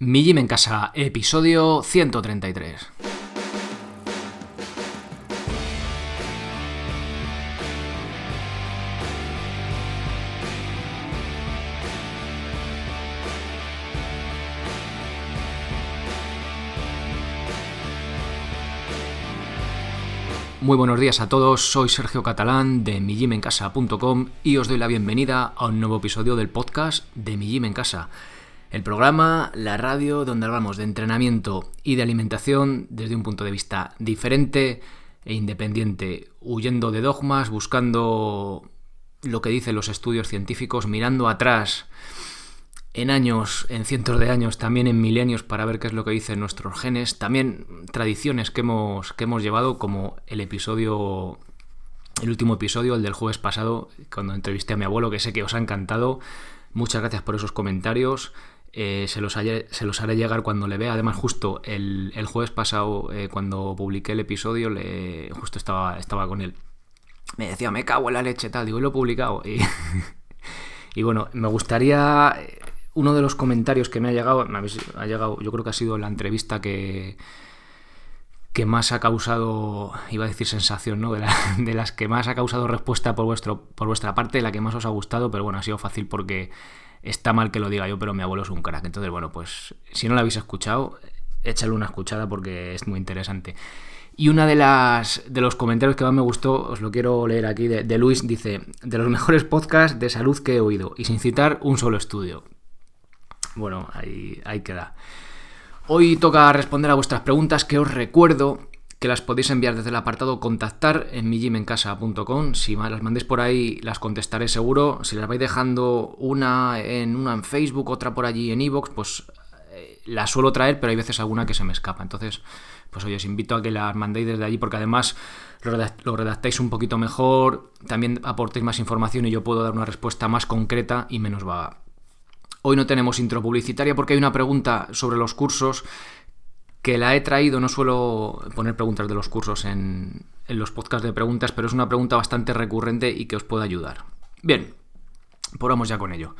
Mi Gym en Casa, episodio 133. Muy buenos días a todos, soy Sergio Catalán de mijimencasa.com y os doy la bienvenida a un nuevo episodio del podcast de Mi Gym en Casa el programa, la radio, donde hablamos de entrenamiento y de alimentación desde un punto de vista diferente e independiente, huyendo de dogmas, buscando lo que dicen los estudios científicos, mirando atrás en años, en cientos de años, también en milenios para ver qué es lo que dicen nuestros genes, también tradiciones que hemos, que hemos llevado como el episodio, el último episodio, el del jueves pasado, cuando entrevisté a mi abuelo, que sé que os ha encantado. Muchas gracias por esos comentarios. Eh, se, los se, los haré llegar cuando le vea. Además, justo el, jueves pasado, eh, cuando publiqué el episodio, justo estaba, estaba con él. Me decía, me cago en la leche, tal. Digo, y lo he publicado. Y, y bueno, me gustaría. Eh, uno de los comentarios que me ha llegado, me ha llegado, yo creo que ha sido la entrevista que, que más ha causado, iba a decir sensación, ¿no? De, de, las que más ha causado respuesta por, vuestro, por vuestra parte, la que más os ha gustado, pero bueno, ha sido fácil porque está mal que lo diga yo, pero mi abuelo es un crack. Entonces, bueno, pues si no lo habéis escuchado, échale una escuchada porque es muy interesante. Y una de las de los comentarios que más me gustó, os lo quiero leer aquí, de, Luis, dice, de los mejores podcasts de salud que he oído, y sin citar un solo estudio. Bueno, ahí, ahí queda. Hoy toca responder a vuestras preguntas que os recuerdo que las podéis enviar desde el apartado contactar en mijimencasa.com. Si las mandéis por ahí, las contestaré seguro. Si las vais dejando una en una en Facebook, otra por allí en iVoox, pues eh, las suelo traer, pero hay veces alguna que se me escapa. Entonces, pues oye, os invito a que las mandéis desde allí porque además lo redactáis un poquito mejor, también aportéis más información y yo puedo dar una respuesta más concreta y menos vaga. Hoy no tenemos intro publicitaria porque hay una pregunta sobre los cursos que la he traído, no suelo poner preguntas de los cursos en, los podcasts de preguntas, pero es una pregunta bastante recurrente y que os puede ayudar. Bien, pues vamos ya con ello.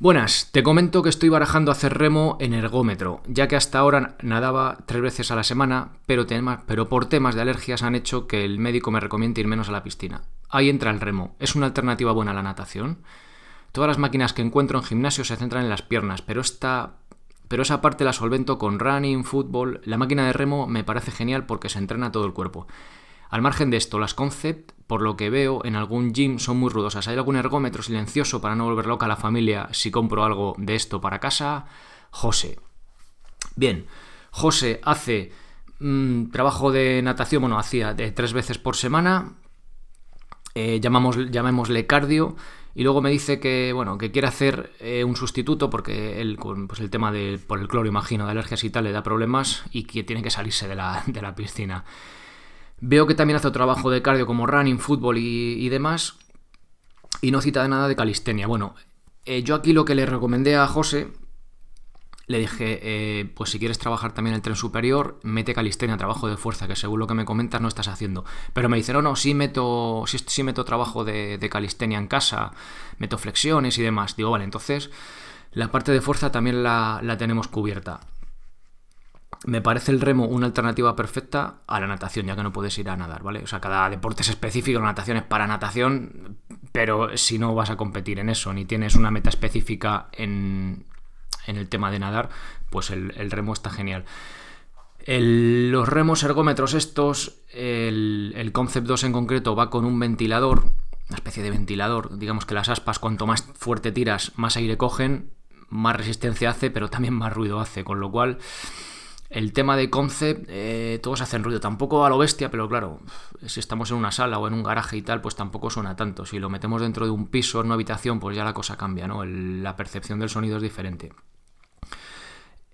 Buenas, te comento que estoy barajando hacer remo en ergómetro, ya que hasta ahora nadaba tres veces a la semana, pero, pero por temas de alergias han hecho que el médico me recomiende ir menos a la piscina. Ahí entra el remo. ¿Es una alternativa buena a la natación? Todas las máquinas que encuentro en gimnasio se centran en las piernas, pero esta pero esa parte la solvento con running, fútbol. La máquina de remo me parece genial porque se entrena todo el cuerpo. Al margen de esto, las concept, por lo que veo en algún gym, son muy rudosas. ¿Hay algún ergómetro silencioso para no volver loca a la familia si compro algo de esto para casa? José. Bien, José hace mm, trabajo de natación, bueno, hacía de tres veces por semana. Eh, llamamos, llamémosle cardio y luego me dice que, bueno, que quiere hacer eh, un sustituto porque él, pues el tema de, por el cloro, imagino, de alergias y tal, le da problemas y que tiene que salirse de la, de la piscina. Veo que también hace trabajo de cardio como running, fútbol y, demás. Y no cita nada de calistenia. Bueno, eh, yo aquí lo que le recomendé a José le dije, eh, pues si quieres trabajar también el tren superior, mete calistenia, trabajo de fuerza, que según lo que me comentas no estás haciendo. Pero me dice, no, no, sí meto, sí, sí meto trabajo de, calistenia en casa, meto flexiones y demás. Digo, vale, entonces la parte de fuerza también la, la tenemos cubierta. Me parece el remo una alternativa perfecta a la natación, ya que no puedes ir a nadar, ¿vale? O sea, cada deporte es específico, la natación es para natación, pero si no vas a competir en eso, ni tienes una meta específica en, en el tema de nadar, pues el, remo está genial. los remos ergómetros estos, el, el, Concept 2 en concreto va con un ventilador, una especie de ventilador, digamos que las aspas cuanto más fuerte tiras, más aire cogen, más resistencia hace, pero también más ruido hace, con lo cual el tema de concept, eh, todos hacen ruido, tampoco a lo bestia, pero claro, si estamos en una sala o en un garaje y tal, pues tampoco suena tanto. Si lo metemos dentro de un piso, en una habitación, pues ya la cosa cambia, ¿no? la percepción del sonido es diferente.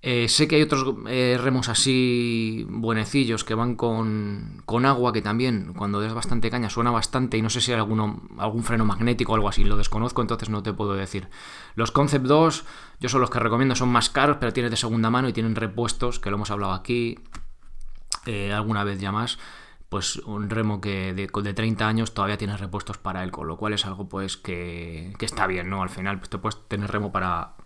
Eh, sé que hay otros eh, remos así buenecillos que van con, agua, que también cuando des bastante caña suena bastante y no sé si hay alguno, algún freno magnético o algo así, lo desconozco, entonces no te puedo decir. Los Concept 2, yo son los que recomiendo, son más caros, pero tienes de segunda mano y tienen repuestos, que lo hemos hablado aquí eh, alguna vez ya más. Pues un remo que de, de, 30 años todavía tienes repuestos para él, con lo cual es algo pues que, que está bien, ¿no? Al final pues, te puedes tener remo para,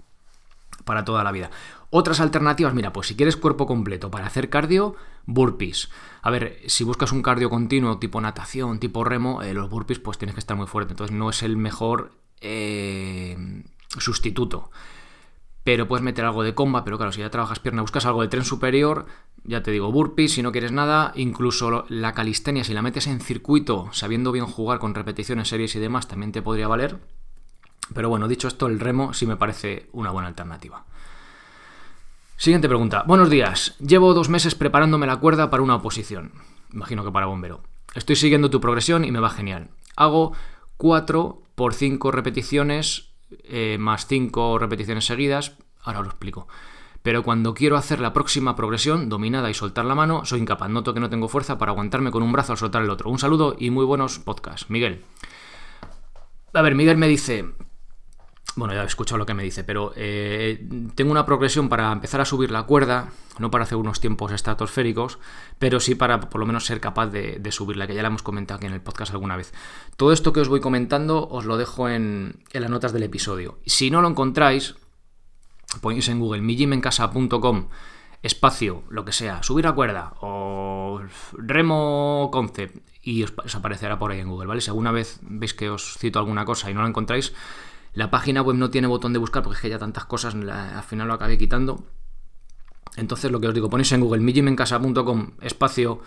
para toda la vida. Otras alternativas, mira, pues si quieres cuerpo completo para hacer cardio, burpees. A ver, si buscas un cardio continuo tipo natación, tipo remo, eh, los burpees pues tienes que estar muy fuerte, entonces no es el mejor eh, sustituto. Pero puedes meter algo de comba, pero claro, si ya trabajas pierna, buscas algo de tren superior, ya te digo, burpees, si no quieres nada, incluso la calistenia, si la metes en circuito, sabiendo bien jugar con repeticiones, series y demás, también te podría valer. Pero bueno, dicho esto, el remo sí me parece una buena alternativa. Siguiente pregunta. Buenos días. Llevo dos meses preparándome la cuerda para una oposición. Imagino que para bombero. Estoy siguiendo tu progresión y me va genial. Hago 4 por 5 repeticiones eh, más 5 repeticiones seguidas. Ahora os lo explico. Pero cuando quiero hacer la próxima progresión, dominada y soltar la mano, soy incapaz. Noto que no tengo fuerza para aguantarme con un brazo al soltar el otro. Un saludo y muy buenos podcasts. Miguel. A ver, Miguel me dice, bueno, ya he escuchado lo que me dice, pero eh, tengo una progresión para empezar a subir la cuerda, no para hacer unos tiempos estratosféricos, pero sí para por lo menos ser capaz de, subirla, que ya la hemos comentado aquí en el podcast alguna vez. Todo esto que os voy comentando os lo dejo en, las notas del episodio. Si no lo encontráis, ponéis en Google mijimencasa.com espacio, lo que sea, subir la cuerda o remo concept y os, os aparecerá por ahí en Google, ¿vale? Si alguna vez veis que os cito alguna cosa y no la encontráis, la página web no tiene botón de buscar porque es que ya tantas cosas al final lo acabé quitando. Entonces lo que os digo, ponéis en Google mijimencasa.com espacio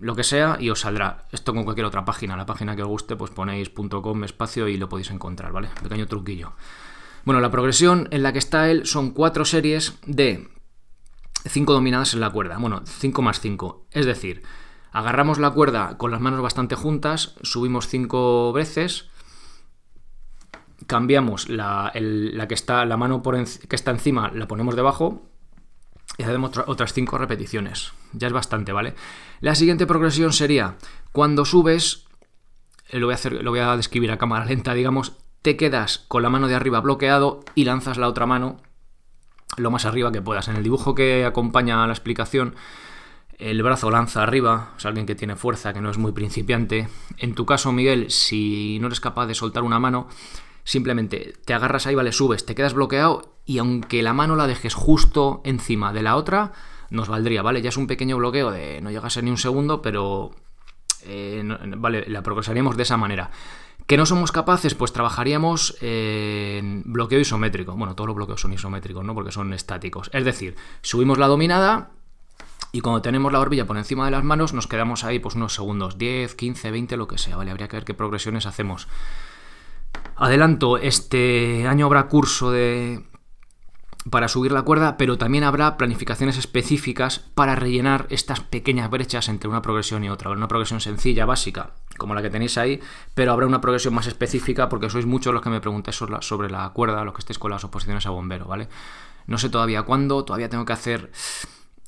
lo que sea y os saldrá. Esto con cualquier otra página, la página que os guste, pues ponéis .com espacio y lo podéis encontrar, ¿vale? Pequeño truquillo. Bueno, la progresión en la que está él son cuatro series de cinco dominadas en la cuerda. Bueno, 5 más 5. Es decir, agarramos la cuerda con las manos bastante juntas, subimos cinco veces cambiamos la, que está, la mano que está encima, la ponemos debajo y hacemos otras 5 repeticiones. Ya es bastante, ¿vale? La siguiente progresión sería cuando subes, eh, lo voy a, hacer, lo voy a describir a cámara lenta, digamos, te quedas con la mano de arriba bloqueado y lanzas la otra mano lo más arriba que puedas. En el dibujo que acompaña a la explicación, el brazo lanza arriba, sea, alguien que tiene fuerza, que no es muy principiante. En tu caso, Miguel, si no eres capaz de soltar una mano, Simplemente te agarras ahí, vale, subes, te quedas bloqueado y aunque la mano la dejes justo encima de la otra, nos valdría, ¿vale? Ya es un pequeño bloqueo de no llegas a ni un segundo, pero eh, vale, la progresaríamos de esa manera. ¿Que no somos capaces? Pues trabajaríamos en bloqueo isométrico. Bueno, todos los bloqueos son isométricos, ¿no? Porque son estáticos. Es decir, subimos la dominada y cuando tenemos la barbilla por encima de las manos nos quedamos ahí pues unos segundos, 10, 15, 20, lo que sea, ¿vale? Habría que ver qué progresiones hacemos. Adelanto, este año habrá curso de para subir la cuerda, pero también habrá planificaciones específicas para rellenar estas pequeñas brechas entre una progresión y otra. Una progresión sencilla, básica, como la que tenéis ahí, pero habrá una progresión más específica porque sois muchos los que me preguntáis sobre la cuerda, los que estéis con las oposiciones a bombero, ¿vale? No sé todavía cuándo, todavía tengo que hacer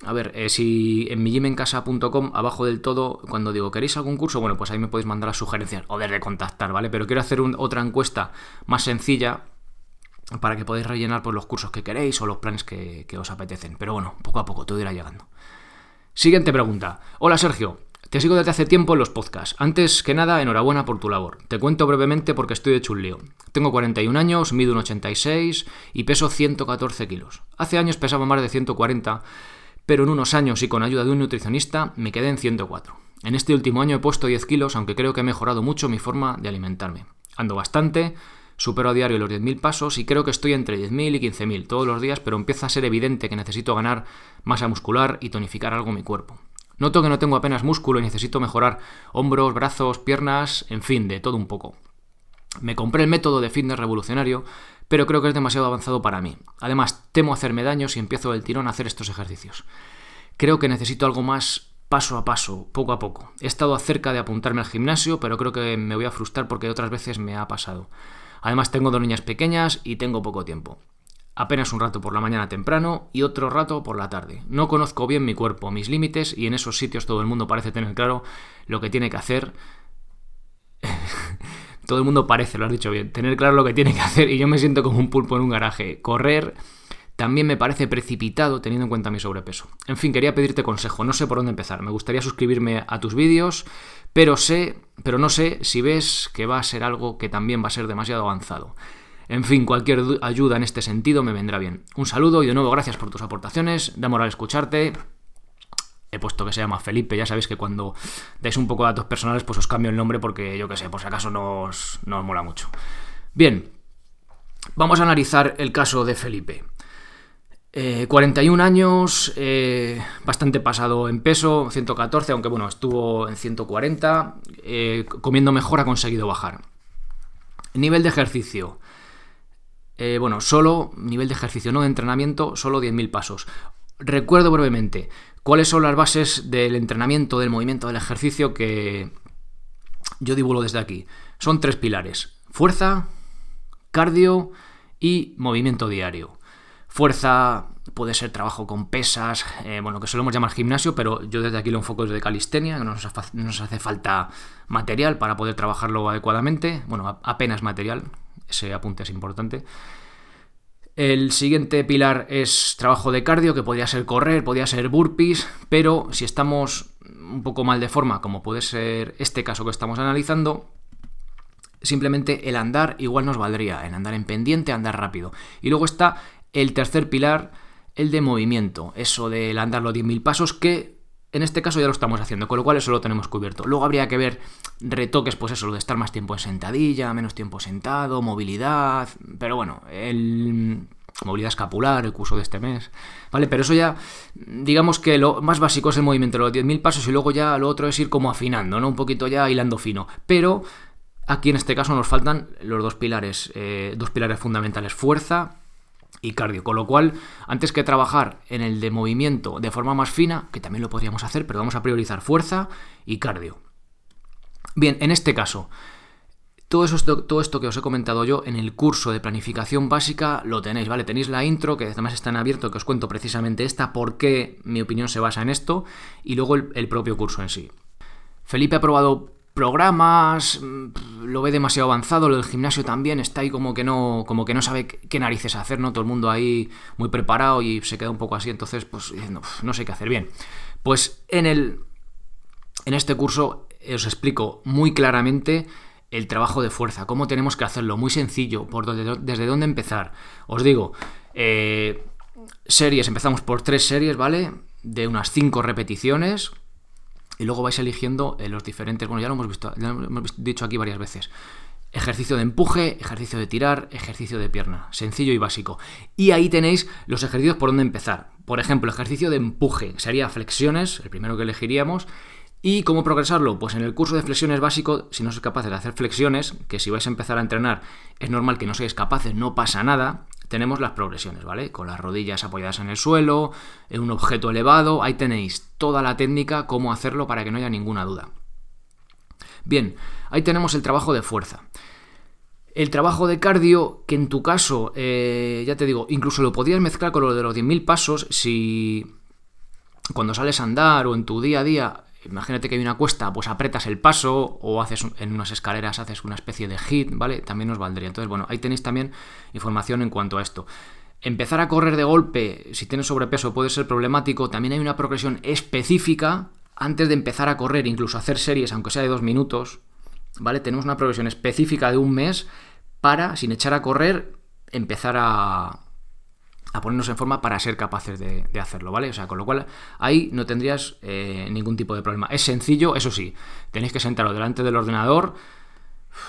a ver, eh, si en mijimencasa.com, abajo del todo, cuando digo, ¿queréis algún curso? Bueno, pues ahí me podéis mandar las sugerencias o desde contactar, ¿vale? Pero quiero hacer otra encuesta más sencilla para que podáis rellenar pues, los cursos que queréis o los planes que, os apetecen. Pero bueno, poco a poco todo irá llegando. Siguiente pregunta. Hola Sergio, te sigo desde hace tiempo en los podcasts. Antes que nada, enhorabuena por tu labor. Te cuento brevemente porque estoy de chulío. Tengo 41 años, mido un 86 y peso 114 kilos. Hace años pesaba más de 140 pero en unos años y con ayuda de un nutricionista me quedé en 104. En este último año he puesto 10 kilos, aunque creo que he mejorado mucho mi forma de alimentarme. Ando bastante, supero a diario los 10.000 pasos y creo que estoy entre 10.000 y 15.000 todos los días, pero empieza a ser evidente que necesito ganar masa muscular y tonificar algo mi cuerpo. Noto que no tengo apenas músculo y necesito mejorar hombros, brazos, piernas, en fin, de todo un poco. Me compré el método de fitness revolucionario, pero creo que es demasiado avanzado para mí. Además, temo hacerme daño si empiezo del tirón a hacer estos ejercicios. Creo que necesito algo más paso a paso, poco a poco. He estado cerca de apuntarme al gimnasio, pero creo que me voy a frustrar porque otras veces me ha pasado. Además, tengo dos niñas pequeñas y tengo poco tiempo. Apenas un rato por la mañana temprano y otro rato por la tarde. No conozco bien mi cuerpo, mis límites y en esos sitios todo el mundo parece tener claro lo que tiene que hacer todo el mundo parece, lo has dicho bien, tener claro lo que tiene que hacer y yo me siento como un pulpo en un garaje. Correr también me parece precipitado teniendo en cuenta mi sobrepeso. En fin, quería pedirte consejo, no sé por dónde empezar. Me gustaría suscribirme a tus vídeos, pero sé, pero no sé si ves que va a ser algo que también va a ser demasiado avanzado. En fin, cualquier ayuda en este sentido me vendrá bien. Un saludo y de nuevo gracias por tus aportaciones. Da moral escucharte. He puesto que se llama Felipe, ya sabéis que cuando dais un poco de datos personales pues os cambio el nombre porque yo que sé, por si acaso no os, mola mucho. Bien, vamos a analizar el caso de Felipe. 41 eh, años, eh, bastante pasado en peso, 114, aunque bueno, estuvo en 140, eh, comiendo mejor ha conseguido bajar. Nivel de ejercicio. bueno, solo nivel de ejercicio, no de entrenamiento, solo 10.000 pasos. Recuerdo brevemente cuáles son las bases del entrenamiento, del movimiento, del ejercicio que yo divulgo desde aquí. Son tres pilares. Fuerza, cardio y movimiento diario. Fuerza puede ser trabajo con pesas, eh, bueno, que solemos llamar gimnasio, pero yo desde aquí lo enfoco desde calistenia, que no nos, hace falta material para poder trabajarlo adecuadamente. Bueno, apenas material, ese apunte es importante. El siguiente pilar es trabajo de cardio, que podría ser correr, podría ser burpees, pero si estamos un poco mal de forma, como puede ser este caso que estamos analizando, simplemente el andar igual nos valdría, el andar en pendiente, andar rápido. Y luego está el tercer pilar, el de movimiento, eso del andar los 10.000 pasos, que en este caso ya lo estamos haciendo, con lo cual eso lo tenemos cubierto. Luego habría que ver retoques, pues eso, lo de estar más tiempo en sentadilla, menos tiempo sentado, movilidad, pero bueno, el movilidad escapular, el curso de este mes, ¿vale? Pero eso ya, digamos que lo más básico es el movimiento, los 10.000 pasos y luego ya lo otro es ir como afinando, ¿no? Un poquito ya hilando fino. Pero aquí en este caso nos faltan los dos pilares, eh, dos pilares fundamentales, fuerza y cardio. Con lo cual, antes que trabajar en el de movimiento de forma más fina, que también lo podríamos hacer, pero vamos a priorizar fuerza y cardio. Bien, en este caso, todo, eso, todo esto que os he comentado yo en el curso de planificación básica lo tenéis, ¿vale? Tenéis la intro, que además está en abierto, que os cuento precisamente esta, por qué mi opinión se basa en esto, y luego el propio curso en sí. Felipe ha probado programas, mm, lo ve demasiado avanzado, lo del gimnasio también está ahí como que no, como que no sabe qué narices hacer, ¿no? Todo el mundo ahí muy preparado y se queda un poco así, entonces, pues diciendo, no sé qué hacer bien. Pues en el. En este curso os explico muy claramente el trabajo de fuerza, cómo tenemos que hacerlo, muy sencillo, por desde dónde empezar. Os digo, eh, series, empezamos por tres series, ¿vale? De unas cinco repeticiones, y luego vais eligiendo eh, los diferentes, bueno, ya lo hemos visto, ya lo hemos dicho aquí varias veces. Ejercicio de empuje, ejercicio de tirar, ejercicio de pierna. Sencillo y básico. Y ahí tenéis los ejercicios por donde empezar. Por ejemplo, ejercicio de empuje sería flexiones, el primero que elegiríamos. ¿Y cómo progresarlo? Pues en el curso de flexiones básico, si no sois capaces de hacer flexiones, que si vais a empezar a entrenar es normal que no seáis capaces, no pasa nada, tenemos las progresiones, ¿vale? Con las rodillas apoyadas en el suelo, en un objeto elevado, ahí tenéis toda la técnica, cómo hacerlo para que no haya ninguna duda. Bien, ahí tenemos el trabajo de fuerza. El trabajo de cardio, que en tu caso, eh, ya te digo, incluso lo podrías mezclar con lo de los 10.000 pasos si cuando sales a andar o en tu día a día imagínate que hay una cuesta, pues apretas el paso o haces en unas escaleras haces una especie de hit, ¿vale? También nos valdría. Entonces, bueno, ahí tenéis también información en cuanto a esto. Empezar a correr de golpe, si tienes sobrepeso, puede ser problemático. También hay una progresión específica antes de empezar a correr, incluso hacer series, aunque sea de dos minutos, ¿vale? Tenemos una progresión específica de un mes para, sin echar a correr, empezar a, a ponernos en forma para ser capaces de, hacerlo, ¿vale? O sea, con lo cual ahí no tendrías eh, ningún tipo de problema. Es sencillo, eso sí, tenéis que sentaros delante del ordenador.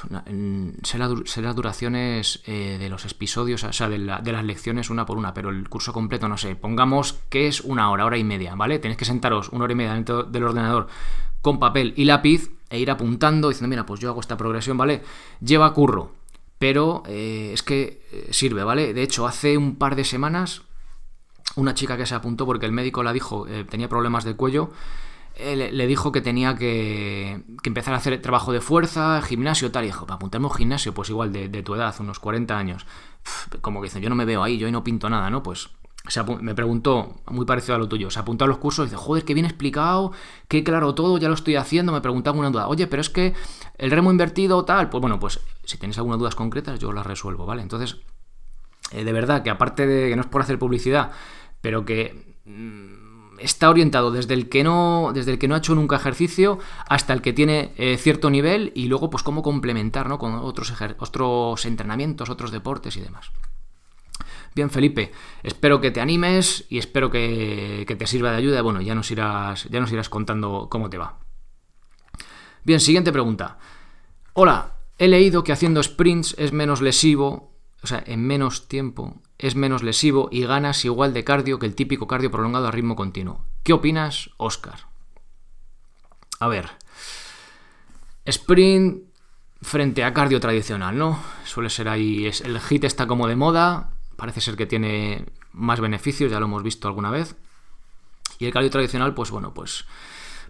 Las duraciones eh, de los episodios, o sea, de, las lecciones una por una, pero el curso completo, no sé, pongamos que es una hora, hora y media, ¿vale? Tenéis que sentaros una hora y media del ordenador con papel y lápiz e ir apuntando, diciendo, mira, pues yo hago esta progresión, ¿vale? Lleva curro, pero eh, es que eh, sirve, ¿vale? De hecho, hace un par de semanas, una chica que se apuntó porque el médico la dijo, eh, tenía problemas de cuello, le, dijo que tenía que, empezar a hacer trabajo de fuerza, gimnasio, tal, y dijo, para gimnasio, pues igual de, de tu edad, unos 40 años, como que dicen, yo no me veo ahí, yo ahí no pinto nada, ¿no? Pues me preguntó, muy parecido a lo tuyo, se apuntó a los cursos y dice, joder, qué bien explicado, qué claro todo, ya lo estoy haciendo, me preguntaba alguna duda, oye, pero es que el remo invertido, tal, pues bueno, pues si tenéis algunas dudas concretas, yo las resuelvo, ¿vale? Entonces, eh, de verdad que aparte de que no es por hacer publicidad, pero que mm, está orientado desde el que no, desde el que no ha hecho nunca ejercicio hasta el que tiene eh, cierto nivel y luego pues cómo complementar ¿no? con otros, otros entrenamientos, otros deportes y demás. Bien, Felipe, espero que te animes y espero que, te sirva de ayuda. Bueno, ya nos, irás, ya nos irás contando cómo te va. Bien, siguiente pregunta. Hola, he leído que haciendo sprints es menos lesivo, o sea, en menos tiempo, es menos lesivo y ganas igual de cardio que el típico cardio prolongado a ritmo continuo. ¿Qué opinas, Oscar? A ver, sprint frente a cardio tradicional, ¿no? Suele ser ahí, es, el hit está como de moda, parece ser que tiene más beneficios, ya lo hemos visto alguna vez. Y el cardio tradicional, pues bueno, pues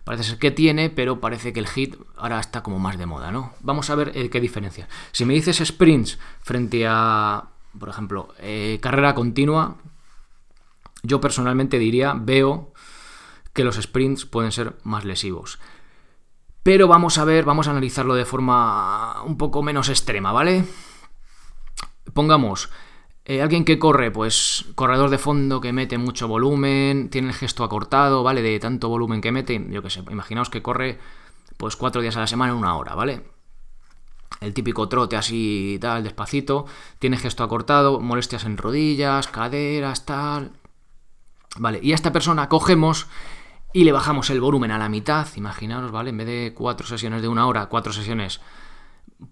parece ser que tiene, pero parece que el hit ahora está como más de moda, ¿no? Vamos a ver qué diferencia. Si me dices sprints frente a por ejemplo, eh, carrera continua, yo personalmente diría, veo que los sprints pueden ser más lesivos. Pero vamos a ver, vamos a analizarlo de forma un poco menos extrema, ¿vale? Pongamos, eh, alguien que corre, pues corredor de fondo que mete mucho volumen, tiene el gesto acortado, ¿vale? De tanto volumen que mete, yo qué sé, imaginaos que corre pues cuatro días a la semana en una hora, ¿vale? el típico trote así tal, despacito, tiene gesto acortado, molestias en rodillas, caderas, tal. Vale, y a esta persona cogemos y le bajamos el volumen a la mitad, imaginaros, ¿vale? En vez de cuatro sesiones de una hora, cuatro sesiones,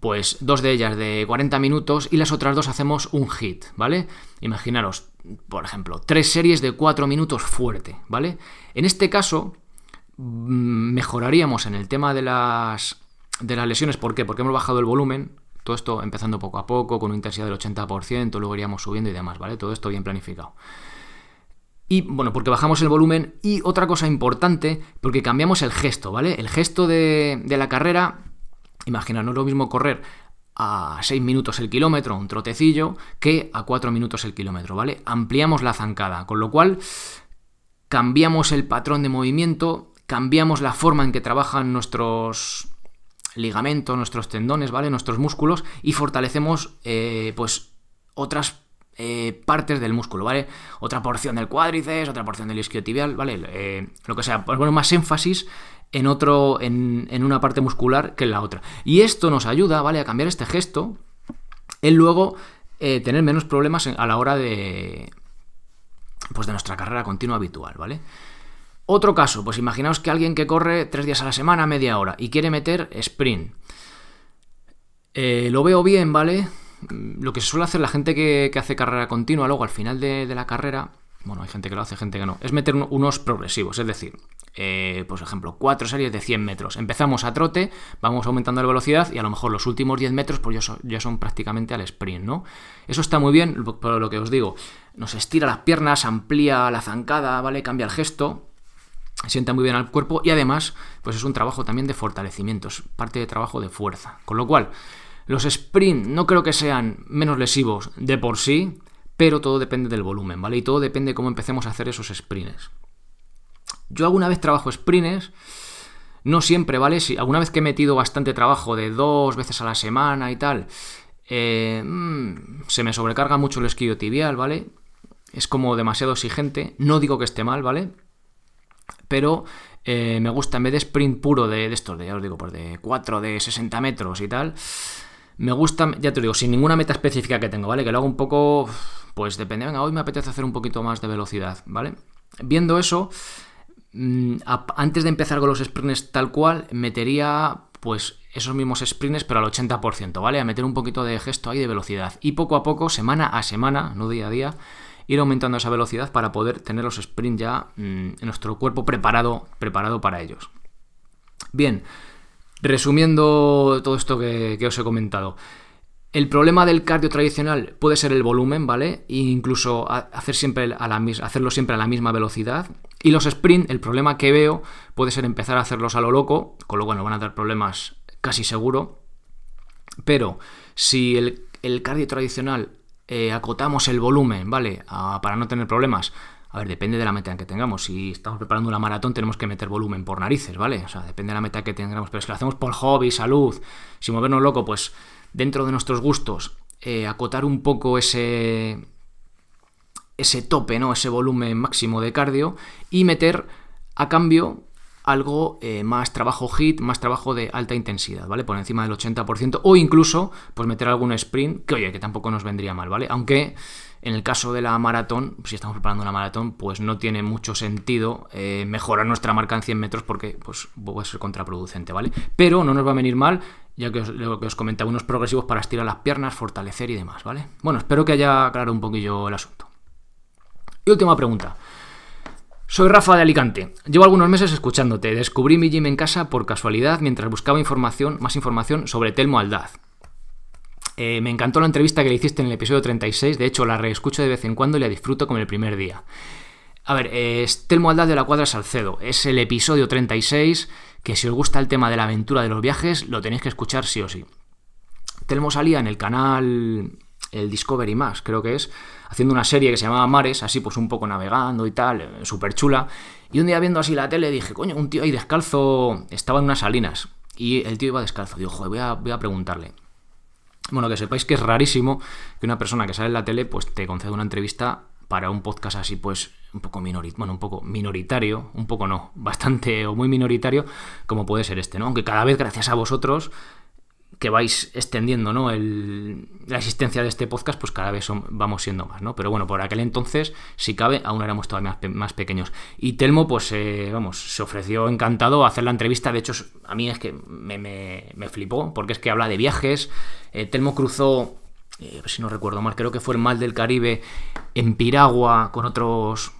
pues dos de ellas de 40 minutos y las otras dos hacemos un hit, ¿vale? Imaginaros, por ejemplo, tres series de cuatro minutos fuerte, ¿vale? En este caso, mm, mejoraríamos en el tema de las de las lesiones, ¿por qué? Porque hemos bajado el volumen, todo esto empezando poco a poco, con una intensidad del 80%, luego iríamos subiendo y demás, ¿vale? Todo esto bien planificado. Y bueno, porque bajamos el volumen y otra cosa importante, porque cambiamos el gesto, ¿vale? El gesto de, la carrera, imagina, no es lo mismo correr a 6 minutos el kilómetro, un trotecillo, que a 4 minutos el kilómetro, ¿vale? Ampliamos la zancada, con lo cual cambiamos el patrón de movimiento, cambiamos la forma en que trabajan nuestros, ligamentos, nuestros tendones, ¿vale? Nuestros músculos y fortalecemos eh, pues otras eh, partes del músculo, ¿vale? Otra porción del cuádriceps, otra porción del isquiotibial, ¿vale? Eh, lo que sea, pues bueno, más énfasis en otro, en, en, una parte muscular que en la otra. Y esto nos ayuda, ¿vale? A cambiar este gesto, en luego tener menos problemas a la hora de, pues de nuestra carrera continua habitual, ¿vale? Otro caso, pues imaginaos que alguien que corre tres días a la semana, media hora, y quiere meter sprint. Eh, lo veo bien, ¿vale? Mm, lo que se suele hacer la gente que, hace carrera continua, luego al final de, la carrera, bueno, hay gente que lo hace, gente que no, es meter unos progresivos, es decir, eh, por ejemplo, cuatro series de 100 metros. Empezamos a trote, vamos aumentando la velocidad y a lo mejor los últimos 10 metros pues ya son, ya son prácticamente al sprint, ¿no? Eso está muy bien, por lo que os digo, nos estira las piernas, amplía la zancada, ¿vale? Cambia el gesto, sienta muy bien al cuerpo y además pues es un trabajo también de fortalecimiento, es parte de trabajo de fuerza. Con lo cual, los sprint no creo que sean menos lesivos de por sí, pero todo depende del volumen, ¿vale? Y todo depende de cómo empecemos a hacer esos sprints. Yo alguna vez trabajo sprints, no siempre, ¿vale? Si alguna vez que he metido bastante trabajo de dos veces a la semana y tal, eh, mm, se me sobrecarga mucho el esquillo tibial, ¿vale? Es como demasiado exigente. No digo que esté mal, ¿vale? pero eh, me gusta, en vez de sprint puro de, estos, de, ya os digo, pues de 4, de 60 metros y tal, me gusta, ya te digo, sin ninguna meta específica que tengo, ¿vale? Que lo hago un poco, pues depende, venga, hoy me apetece hacer un poquito más de velocidad, ¿vale? Viendo eso, antes de empezar con los sprints tal cual, metería pues esos mismos sprints pero al 80%, ¿vale? A meter un poquito de gesto ahí de velocidad. Y poco a poco, semana a semana, no día a día, ir aumentando esa velocidad para poder tener los sprints ya mm, en nuestro cuerpo preparado, preparado para ellos. Bien, resumiendo todo esto que, os he comentado. El problema del cardio tradicional puede ser el volumen, ¿vale? E incluso hacer siempre hacerlo siempre a la misma velocidad. Y los sprint, el problema que veo puede ser empezar a hacerlos a lo loco, con lo cual nos van a dar problemas casi seguro. Pero si el, el cardio tradicional eh, acotamos el volumen, ¿vale? para no tener problemas. A ver, depende de la meta que tengamos. Si estamos preparando una maratón, tenemos que meter volumen por narices, ¿vale? O sea, depende de la meta que tengamos. Pero si lo hacemos por hobby, salud, sin movernos loco, pues dentro de nuestros gustos, eh, acotar un poco ese, ese tope, ¿no? Ese volumen máximo de cardio y meter a cambio algo eh, más trabajo hit, más trabajo de alta intensidad, ¿vale? Por encima del 80% o incluso pues meter algún sprint, que oye, que tampoco nos vendría mal, ¿vale? Aunque en el caso de la maratón, si estamos preparando una maratón, pues no tiene mucho sentido eh, mejorar nuestra marca en 100 metros porque pues, puede ser contraproducente, ¿vale? Pero no nos va a venir mal, ya que os, que os comentaba, unos progresivos para estirar las piernas, fortalecer y demás, ¿vale? Bueno, espero que haya aclarado un poquillo el asunto. Y última pregunta. Soy Rafa de Alicante. Llevo algunos meses escuchándote. Descubrí mi gym en casa por casualidad mientras buscaba información, más información sobre Telmo Aldaz. Eh, me encantó la entrevista que le hiciste en el episodio 36. De hecho, la reescucho de vez en cuando y la disfruto como el primer día. A ver, es Telmo Aldaz de la Cuadra Salcedo. Es el episodio 36 que si os gusta el tema de la aventura de los viajes, lo tenéis que escuchar sí o sí. Telmo salía en el canal el Discovery Más, creo que es, haciendo una serie que se llamaba Mares, así pues un poco navegando y tal, eh, súper chula. Y un día viendo así la tele dije, coño, un tío ahí descalzo, estaba en unas salinas. Y el tío iba descalzo. Digo, joder, voy a, voy a preguntarle. Bueno, que sepáis que es rarísimo que una persona que sale en la tele pues te conceda una entrevista para un podcast así pues un poco minoritario, bueno, un poco minoritario, un poco no, bastante o muy minoritario como puede ser este, ¿no? Aunque cada vez gracias a vosotros que vais extendiendo ¿no? la existencia de este podcast, pues cada vez vamos siendo más, ¿no? Pero bueno, por aquel entonces, si cabe, aún éramos todavía más, pequeños. Y Telmo, pues, eh, vamos, se ofreció encantado a hacer la entrevista. De hecho, a mí es que me, me, flipó, porque es que habla de viajes. Eh, Telmo cruzó, eh, si no recuerdo mal, creo que fue el Mal del Caribe en Piragua con otros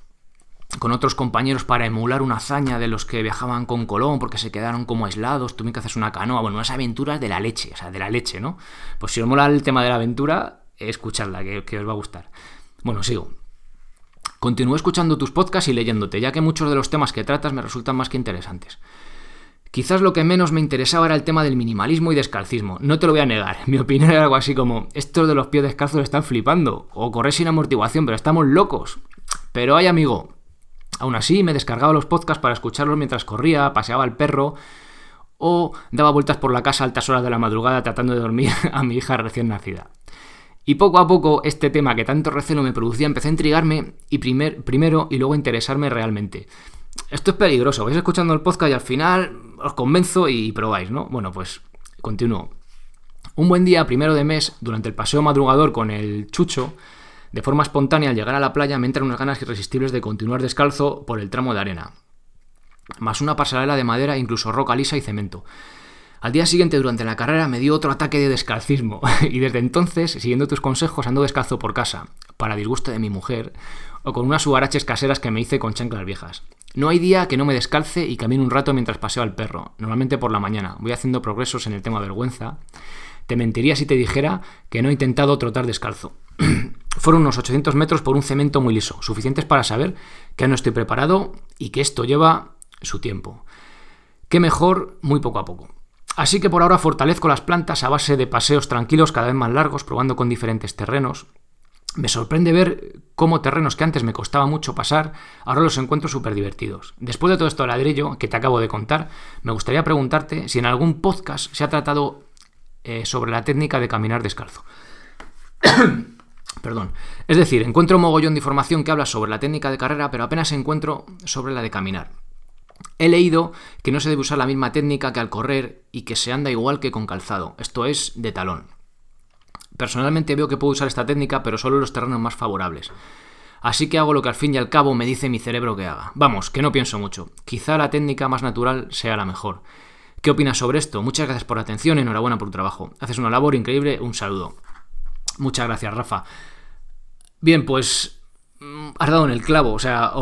con otros compañeros para emular una hazaña de los que viajaban con Colón porque se quedaron como aislados, tuvieron que hacer una canoa, bueno, unas aventuras de la leche, o sea, de la leche, ¿no? Pues si os mola el tema de la aventura, escuchadla, que, que os va a gustar. Bueno, sigo. Continúo escuchando tus podcasts y leyéndote, ya que muchos de los temas que tratas me resultan más que interesantes. Quizás lo que menos me interesaba era el tema del minimalismo y descalcismo. No te lo voy a negar. Mi opinión era algo así como: estos de los pies descalzos están flipando. O correr sin amortiguación, pero estamos locos. Pero hay amigo, Aún así, me descargaba los podcasts para escucharlos mientras corría, paseaba al perro o daba vueltas por la casa a altas horas de la madrugada tratando de dormir a mi hija recién nacida. Y poco a poco este tema que tanto recelo me producía empezó a intrigarme y primero y luego a interesarme realmente. Esto es peligroso, vais escuchando el podcast y al final os convenzo y probáis, ¿no? Bueno, pues continúo. Un buen día, primero de mes, durante el paseo madrugador con el chucho, de forma espontánea, al llegar a la playa me entran unas ganas irresistibles de continuar descalzo por el tramo de arena, más una pasarela de madera, incluso roca lisa y cemento. Al día siguiente, durante la carrera, me dio otro ataque de descalcismo, y desde entonces, siguiendo tus consejos, ando descalzo por casa, para disgusto de mi mujer, o con unas subaraches caseras que me hice con chanclas viejas. No hay día que no me descalce y camine un rato mientras paseo al perro, normalmente por la mañana. Voy haciendo progresos en el tema vergüenza. Te mentiría si te dijera que no he intentado trotar descalzo. Fueron unos 800 metros por un cemento muy liso, suficientes para saber que no estoy preparado y que esto lleva su tiempo. Qué mejor, muy poco a poco. Así que por ahora fortalezco las plantas a base de paseos tranquilos cada vez más largos, probando con diferentes terrenos. Me sorprende ver cómo terrenos que antes me costaba mucho pasar, ahora los encuentro súper divertidos. Después de todo esto ladrillo que te acabo de contar, me gustaría preguntarte si en algún podcast se ha tratado eh, sobre la técnica de caminar descalzo. Perdón. Es decir, encuentro un mogollón de información que habla sobre la técnica de carrera, pero apenas encuentro sobre la de caminar. He leído que no se debe usar la misma técnica que al correr y que se anda igual que con calzado. Esto es de talón. Personalmente veo que puedo usar esta técnica, pero solo en los terrenos más favorables. Así que hago lo que al fin y al cabo me dice mi cerebro que haga. Vamos, que no pienso mucho. Quizá la técnica más natural sea la mejor. ¿Qué opinas sobre esto? Muchas gracias por la atención, enhorabuena por tu trabajo. Haces una labor increíble, un saludo. Muchas gracias, Rafa. Bien, pues mm, has dado en el clavo, o sea,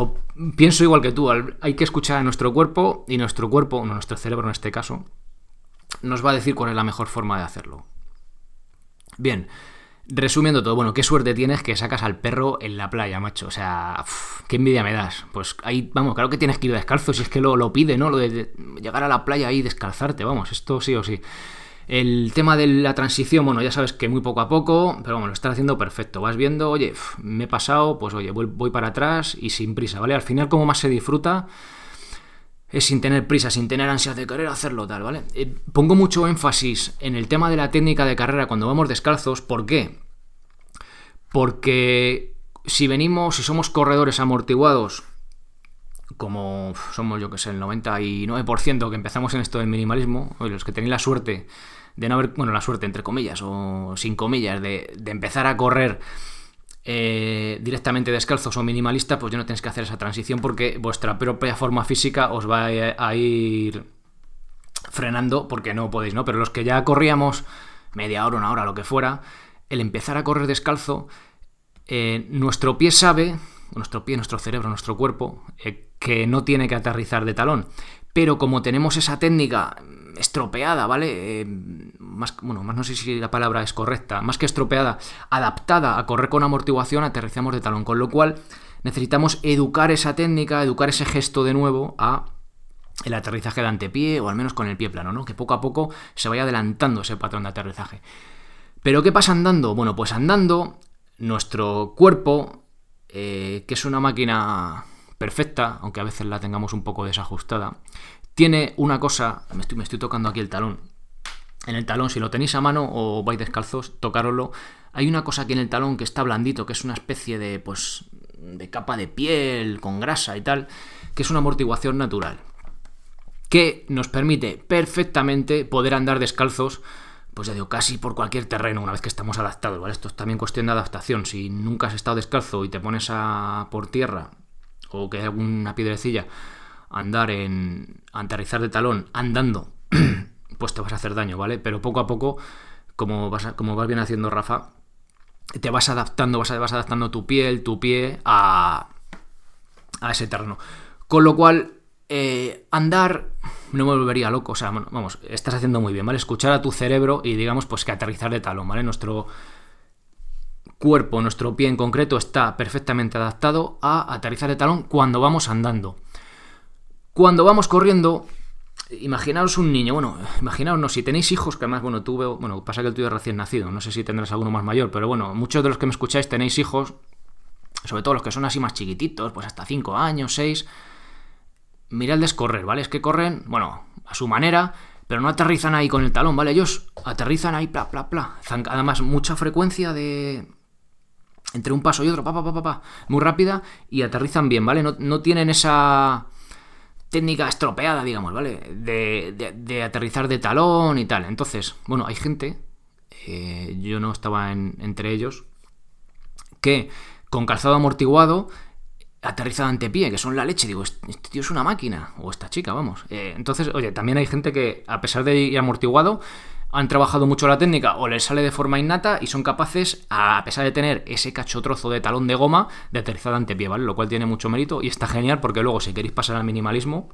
pienso igual que tú, hay que escuchar a nuestro cuerpo y nuestro cuerpo, no nuestro cerebro en este caso, nos va a decir cuál es la mejor forma de hacerlo. Bien, resumiendo todo, bueno, qué suerte tienes que sacas al perro en la playa, macho, o sea, qué envidia me das. Pues ahí, vamos, claro que tienes que ir descalzo, si es que lo, lo pide, ¿no? Lo de llegar a la playa y descalzarte, vamos, esto sí o sí. El tema de la transición, bueno, ya sabes que muy poco a poco, pero bueno, lo estás haciendo perfecto. Vas viendo, oye, me he pasado, pues oye, voy, para atrás y sin prisa, ¿vale? Al final, como más se disfruta, es sin tener prisa, sin tener ansias de querer hacerlo tal, ¿vale? Eh, pongo mucho énfasis en el tema de la técnica de carrera cuando vamos descalzos, ¿por qué? Porque si venimos, si somos corredores amortiguados, como somos, yo que sé, el 99% que empezamos en esto del minimalismo, los que tenéis la suerte de no haber, bueno, la suerte entre comillas o sin comillas, de, empezar a correr eh, directamente descalzos o minimalista, pues ya no tenéis que hacer esa transición porque vuestra propia forma física os va a ir frenando porque no podéis, ¿no? Pero los que ya corríamos media hora, una hora, lo que fuera, el empezar a correr descalzo, eh, nuestro pie sabe, nuestro pie, nuestro cerebro, nuestro cuerpo, eh, que no tiene que aterrizar de talón. Pero como tenemos esa técnica estropeada, ¿vale? Eh, más, bueno, más no sé si la palabra es correcta, más que estropeada, adaptada a correr con amortiguación, aterrizamos de talón. Con lo cual necesitamos educar esa técnica, educar ese gesto de nuevo a el aterrizaje de antepié o al menos con el pie plano, ¿no? Que poco a poco se vaya adelantando ese patrón de aterrizaje. Pero ¿qué pasa andando? Bueno, pues andando, nuestro cuerpo, eh, que es una máquina perfecta, aunque a veces la tengamos un poco desajustada, tiene una cosa, me estoy, tocando aquí el talón, en el talón, si lo tenéis a mano o vais descalzos, tocároslo, hay una cosa aquí en el talón que está blandito, que es una especie de, pues, de capa de piel con grasa y tal, que es una amortiguación natural que nos permite perfectamente poder andar descalzos, pues ya digo, casi por cualquier terreno una vez que estamos adaptados. Esto es también cuestión de adaptación. Si nunca has estado descalzo y te pones a por tierra o que hay alguna piedrecilla andar en aterrizar de talón andando, pues te vas a hacer daño, ¿vale? Pero poco a poco, como vas, como vas bien haciendo Rafa, te vas adaptando, vas, vas adaptando tu piel, tu pie a, a ese terreno. Con lo cual, eh, andar no me volvería loco. O sea, vamos, estás haciendo muy bien, ¿vale? Escuchar a tu cerebro y digamos, pues que aterrizar de talón, ¿vale? Nuestro cuerpo, nuestro pie en concreto, está perfectamente adaptado a aterrizar de talón cuando vamos andando. Cuando vamos corriendo, imaginaos un niño, bueno, imaginaos, si tenéis hijos, que además, bueno, tuve, bueno, pasa que el tuyo es recién nacido, no sé si tendrás alguno más mayor, pero bueno, muchos de los que me escucháis tenéis hijos, sobre todo los que son así más chiquititos, pues hasta 5 años, 6 miradles correr, ¿vale? Es que corren, bueno, a su manera, pero no aterrizan ahí con el talón, ¿vale? Ellos aterrizan ahí, pla, pla, pla. Además, mucha frecuencia de. Entre un paso y otro, pa, pa, pa, pa, muy rápida, y aterrizan bien, ¿vale? No, tienen esa técnica estropeada, digamos, ¿vale? De, de, aterrizar de talón y tal. Entonces, bueno, hay gente, eh, yo no estaba entre ellos, que con calzado amortiguado aterrizado ante pie, que son la leche. Digo, este tío es una máquina, o esta chica, vamos. Eh, entonces, oye, también hay gente que, a pesar de ir amortiguado, han trabajado mucho la técnica o les sale de forma innata y son capaces, a pesar de tener ese cacho trozo de talón de goma, de aterrizar ante pie, ¿vale? Lo cual tiene mucho mérito y está genial porque luego, si queréis pasar al minimalismo,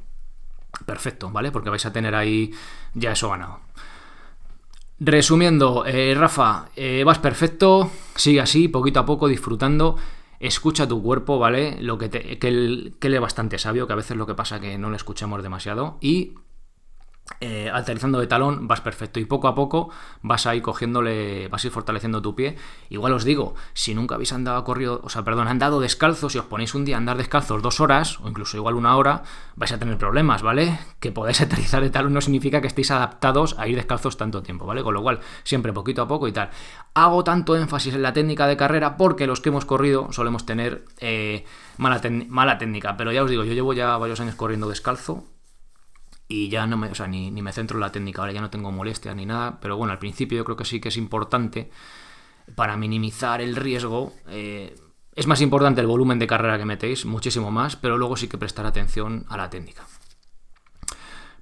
perfecto, ¿vale? Porque vais a tener ahí ya eso ganado. Resumiendo, eh, Rafa, eh, vas perfecto, sigue así, poquito a poco, disfrutando escucha tu cuerpo, ¿vale? Lo que, te, que, bastante sabio, que a veces lo que pasa es que no le escuchamos demasiado. Y eh, aterrizando de talón vas perfecto y poco a poco vas a ir cogiéndole, vas a ir fortaleciendo tu pie. Igual os digo, si nunca habéis andado corrido, o sea, perdón, andado descalzo, si os ponéis un día a andar descalzos dos horas o incluso igual una hora, vais a tener problemas, ¿vale? Que podáis aterrizar de talón no significa que estéis adaptados a ir descalzos tanto tiempo, ¿vale? Con lo cual, siempre poquito a poco y tal. Hago tanto énfasis en la técnica de carrera porque los que hemos corrido solemos tener eh, mala, mala técnica, pero ya os digo, yo llevo ya varios años corriendo descalzo y ya no me, o sea, ni, me centro en la técnica, ahora ya no tengo molestias ni nada, pero bueno, al principio yo creo que sí que es importante para minimizar el riesgo. Eh, es más importante el volumen de carrera que metéis, muchísimo más, pero luego sí que prestar atención a la técnica.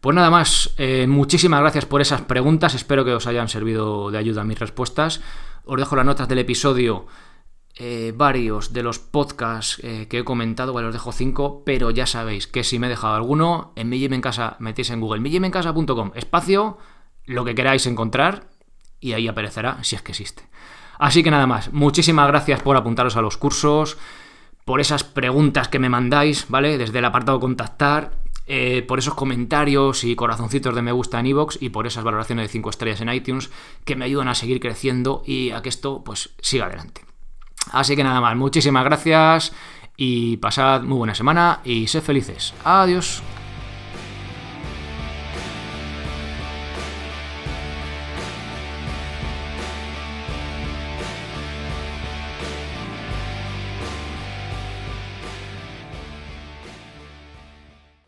Pues nada más, eh, muchísimas gracias por esas preguntas, espero que os hayan servido de ayuda mis respuestas. Os dejo las notas del episodio eh, varios de los podcasts eh, que he comentado, bueno, os dejo cinco, pero ya sabéis que si me he dejado alguno, en Mi en Casa metéis en Google, millimencasa.com, espacio, lo que queráis encontrar, y ahí aparecerá si es que existe. Así que nada más, muchísimas gracias por apuntaros a los cursos, por esas preguntas que me mandáis, ¿vale? Desde el apartado contactar, eh, por esos comentarios y corazoncitos de me gusta en iVoox y por esas valoraciones de 5 estrellas en iTunes que me ayudan a seguir creciendo y a que esto pues siga adelante. Así que nada más, muchísimas gracias y pasad muy buena semana y sed felices. Adiós.